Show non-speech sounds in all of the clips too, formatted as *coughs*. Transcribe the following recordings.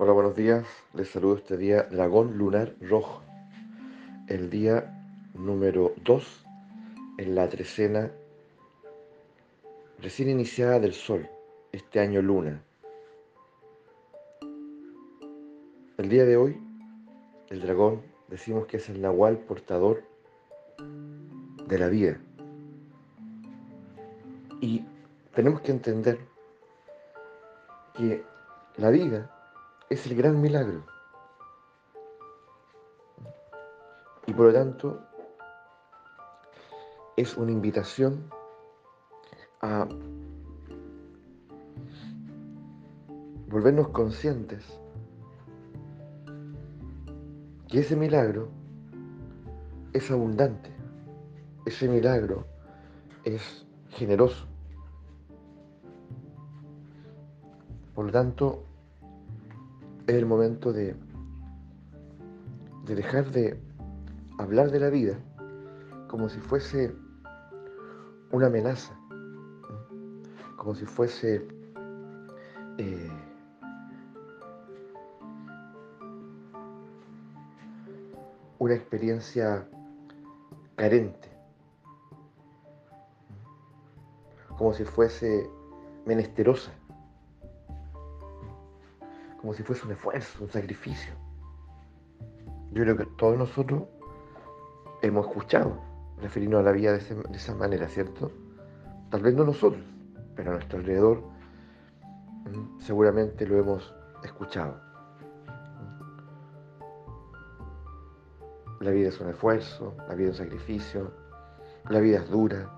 Hola, buenos días. Les saludo este día Dragón Lunar Rojo. El día número 2 en la trecena recién iniciada del Sol, este año Luna. El día de hoy, el dragón, decimos que es el nahual portador de la vida. Y tenemos que entender que la vida es el gran milagro. Y por lo tanto, es una invitación a volvernos conscientes que ese milagro es abundante, ese milagro es generoso. Por lo tanto, es el momento de, de dejar de hablar de la vida como si fuese una amenaza, como si fuese eh, una experiencia carente, como si fuese menesterosa como si fuese un esfuerzo, un sacrificio. Yo creo que todos nosotros hemos escuchado referirnos a la vida de, esa manera, ¿cierto? Tal vez no nosotros, pero a nuestro alrededor seguramente lo hemos escuchado. La vida es un esfuerzo, la vida es un sacrificio, la vida es dura,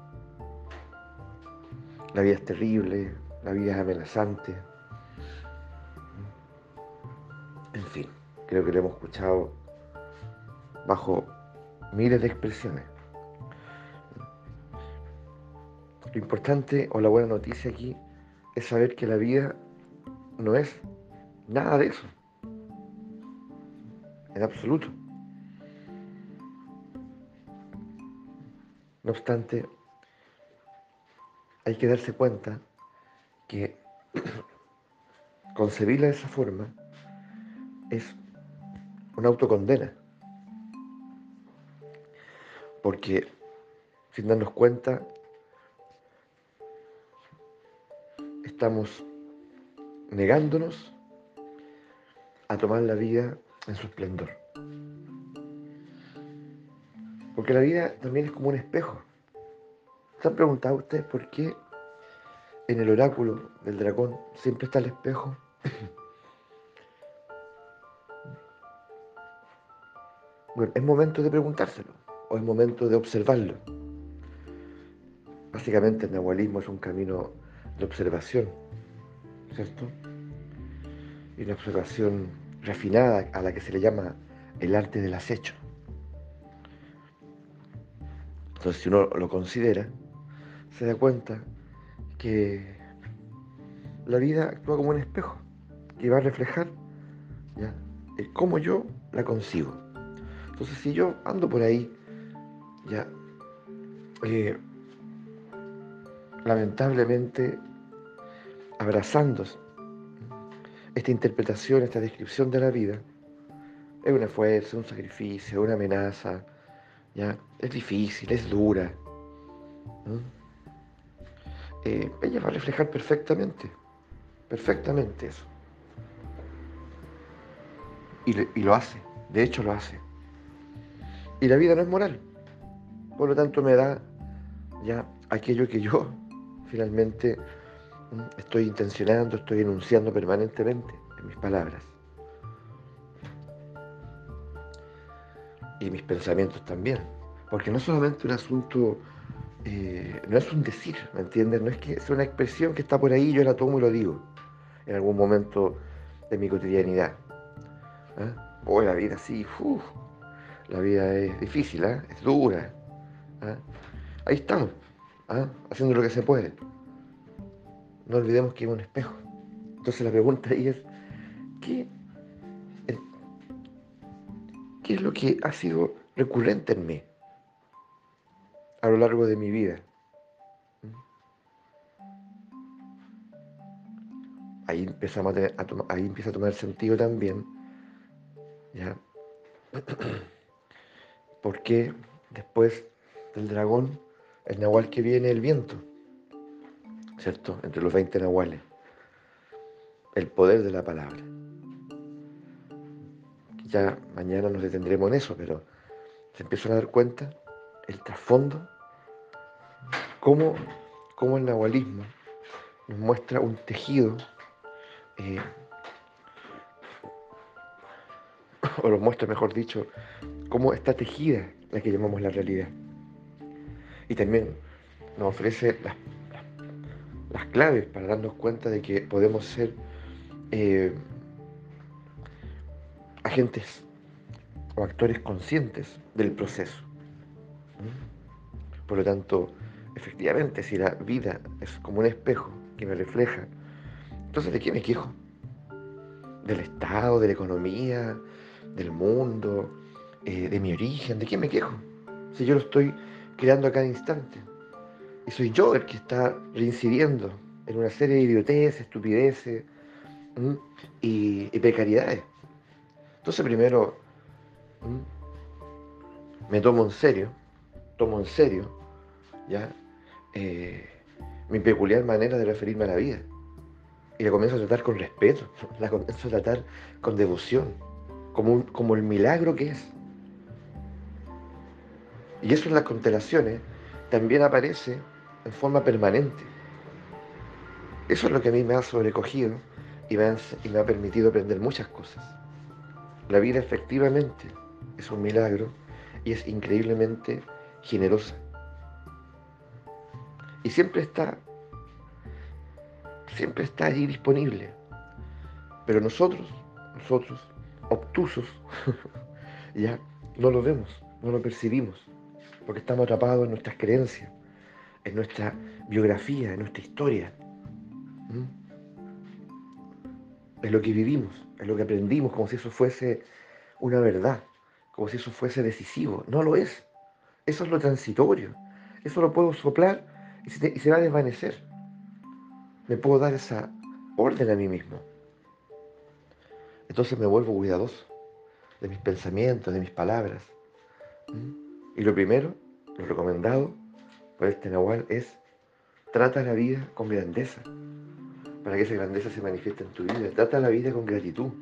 la vida es terrible, la vida es amenazante. Creo que lo hemos escuchado bajo miles de expresiones. Lo importante o la buena noticia aquí es saber que la vida no es nada de eso. En absoluto. No obstante, hay que darse cuenta que *clears throat* concebirla de esa forma es una autocondena. Porque sin darnos cuenta, estamos negándonos a tomar la vida en su esplendor. Porque la vida también es como un espejo. ¿Se han preguntado ustedes por qué en el oráculo del dragón siempre está el espejo? Bueno, es momento de preguntárselo o es momento de observarlo. Básicamente el nahualismo es un camino de observación, ¿cierto? Y una observación refinada a la que se le llama el arte del acecho. Entonces, si uno lo considera, se da cuenta que la vida actúa como un espejo que va a reflejar el cómo yo la consigo. Entonces, si yo ando por ahí, ya, eh, lamentablemente, abrazando esta interpretación, esta descripción de la vida, es un esfuerzo, un sacrificio, una amenaza, ya, es difícil, es dura. Eh, ella va a reflejar perfectamente, perfectamente eso. y lo hace, de hecho lo hace. Y la vida no es moral. Por lo tanto, me da ya aquello que yo finalmente mm, estoy intencionando, estoy enunciando permanentemente en mis palabras. Y mis pensamientos también. Porque no es solamente un asunto, eh, no es un decir, ¿me entiendes? No es que sea una expresión que está por ahí, yo la tomo y lo digo en algún momento de mi cotidianidad. ¿eh? O la vida así, uff, la vida es difícil, ¿eh? es dura. ¿eh? Ahí estamos, ¿eh? haciendo lo que se puede. No olvidemos que es un espejo. Entonces la pregunta ahí es, ¿qué, ¿qué es lo que ha sido recurrente en mí a lo largo de mi vida? ahí, empezamos ahí empieza a tomar sentido también, ¿ya? *clears throat* Porque después del dragón, el nahual que viene, el viento, ¿cierto? Entre los 20 nahuales. El poder de la palabra. Ya mañana nos detendremos en eso, pero se empiezan a dar cuenta el trasfondo, cómo, cómo el nahualismo nos muestra un tejido, eh, *coughs* o lo muestra, mejor dicho, cómo está tejida la que llamamos la realidad. Y también nos ofrece las, claves para darnos cuenta de que podemos ser eh, agentes o actores conscientes del proceso. Por lo tanto, efectivamente, si la vida es como un espejo que me refleja, entonces ¿de qué me quejo? Del Estado, de la economía, del mundo, eh, de mi origen, ¿de qué me quejo? Si yo lo estoy creando a cada instante. Y soy yo el que está reincidiendo en una serie de idioteces, estupideces y, precariedades. Entonces primero me tomo en serio, tomo en serio ya eh, mi peculiar manera de referirme a la vida. Y la comienzo a tratar con respeto, *laughs* la comienzo a tratar con devoción, como, como el milagro que es. Y eso en las constelaciones también aparece en forma permanente. Eso es lo que a mí me ha sobrecogido y me ha, permitido aprender muchas cosas. La vida efectivamente es un milagro y es increíblemente generosa. Y siempre está, siempre está allí disponible. Pero nosotros, nosotros, obtusos, *laughs* ya no lo vemos, no lo percibimos porque estamos atrapados en nuestras creencias, en nuestra biografía, en nuestra historia. Es lo que vivimos, es lo que aprendimos, como si eso fuese una verdad, como si eso fuese decisivo. No lo es. Eso es lo transitorio. Eso lo puedo soplar y se, va a desvanecer. Me puedo dar esa orden a mí mismo. Entonces me vuelvo cuidadoso de mis pensamientos, de mis palabras. Y lo primero, lo recomendado por este Nahual es trata la vida con grandeza, para que esa grandeza se manifieste en tu vida. Trata la vida con gratitud,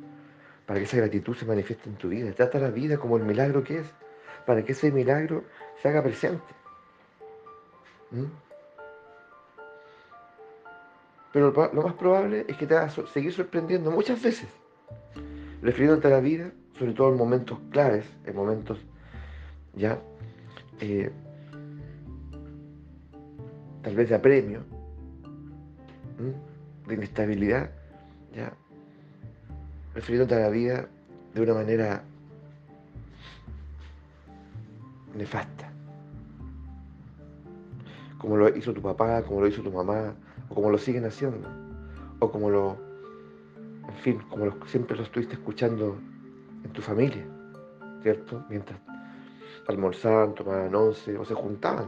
para que esa gratitud se manifieste en tu vida. Trata la vida como el milagro que es, para que ese milagro se haga presente. ¿Mm? Pero lo más probable es que te vas a seguir sorprendiendo muchas veces, refiriéndote a la vida, sobre todo en momentos claves, en momentos ya eh, tal vez de apremio, de inestabilidad, ya, refiriéndote a la vida de una manera nefasta, como lo hizo tu papá, como lo hizo tu mamá, o como lo siguen haciendo, o como lo, en fin, como siempre lo estuviste escuchando en tu familia, ¿cierto? Mientras almorzaban, tomaban once o se juntaban,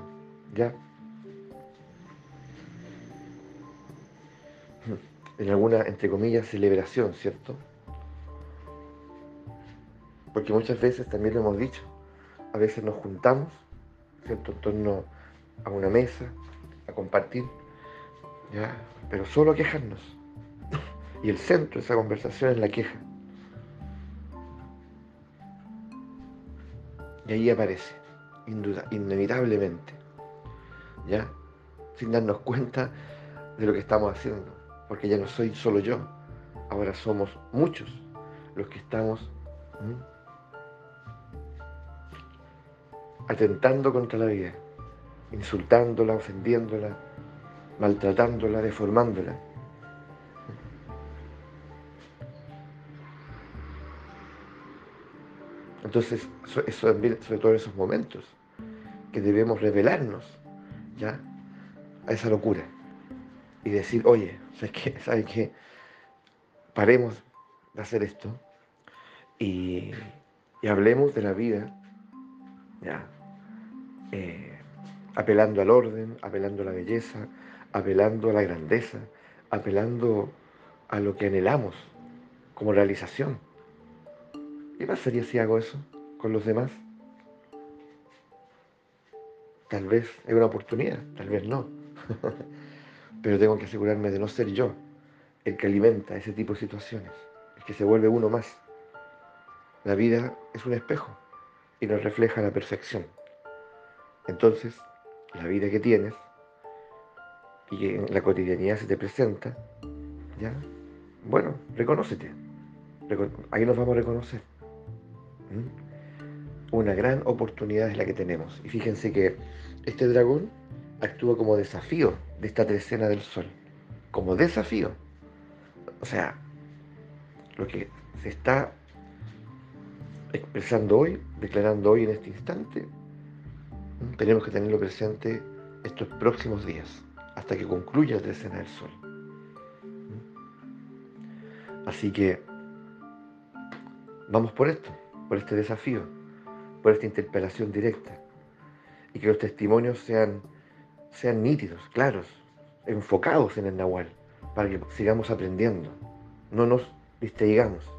¿ya? En alguna, entre comillas, celebración, ¿cierto? Porque muchas veces, también lo hemos dicho, a veces nos juntamos, ¿cierto? En torno a una mesa, a compartir, ¿ya? Pero solo a quejarnos. Y el centro de esa conversación es la queja. Y ahí aparece, inevitablemente, ¿ya? Sin darnos cuenta de lo que estamos haciendo, porque ya no soy solo yo, ahora somos muchos los que estamos atentando contra la vida, insultándola, ofendiéndola, maltratándola, deformándola. Entonces, eso, sobre todo en esos momentos, que debemos revelarnos ya a esa locura y decir, oye, ¿sabes qué? *laughs* ¿Sabes qué? Paremos de hacer esto y, hablemos de la vida, ya, eh, apelando al orden, apelando a la belleza, apelando a la grandeza, apelando a lo que anhelamos como realización. ¿Qué pasaría si hago eso con los demás? Tal vez es una oportunidad, tal vez no. *laughs* Pero tengo que asegurarme de no ser yo el que alimenta ese tipo de situaciones, el que se vuelve uno más. La vida es un espejo y nos refleja la perfección. Entonces, la vida que tienes y que en la cotidianidad se te presenta, ¿ya? Bueno, reconócete. Ahí nos vamos a reconocer. ¿Mm? Una gran oportunidad es la que tenemos. Y fíjense que este dragón actúa como desafío de esta trecena del sol. Como desafío. O sea, lo que se está expresando hoy, declarando hoy en este instante, tenemos que tenerlo presente estos próximos días, hasta que concluya la trecena del sol. Así que vamos por esto, por este desafío, por esta interpelación directa, y que los testimonios sean, sean nítidos, claros, enfocados en el Nahual, para que sigamos aprendiendo, no nos distraigamos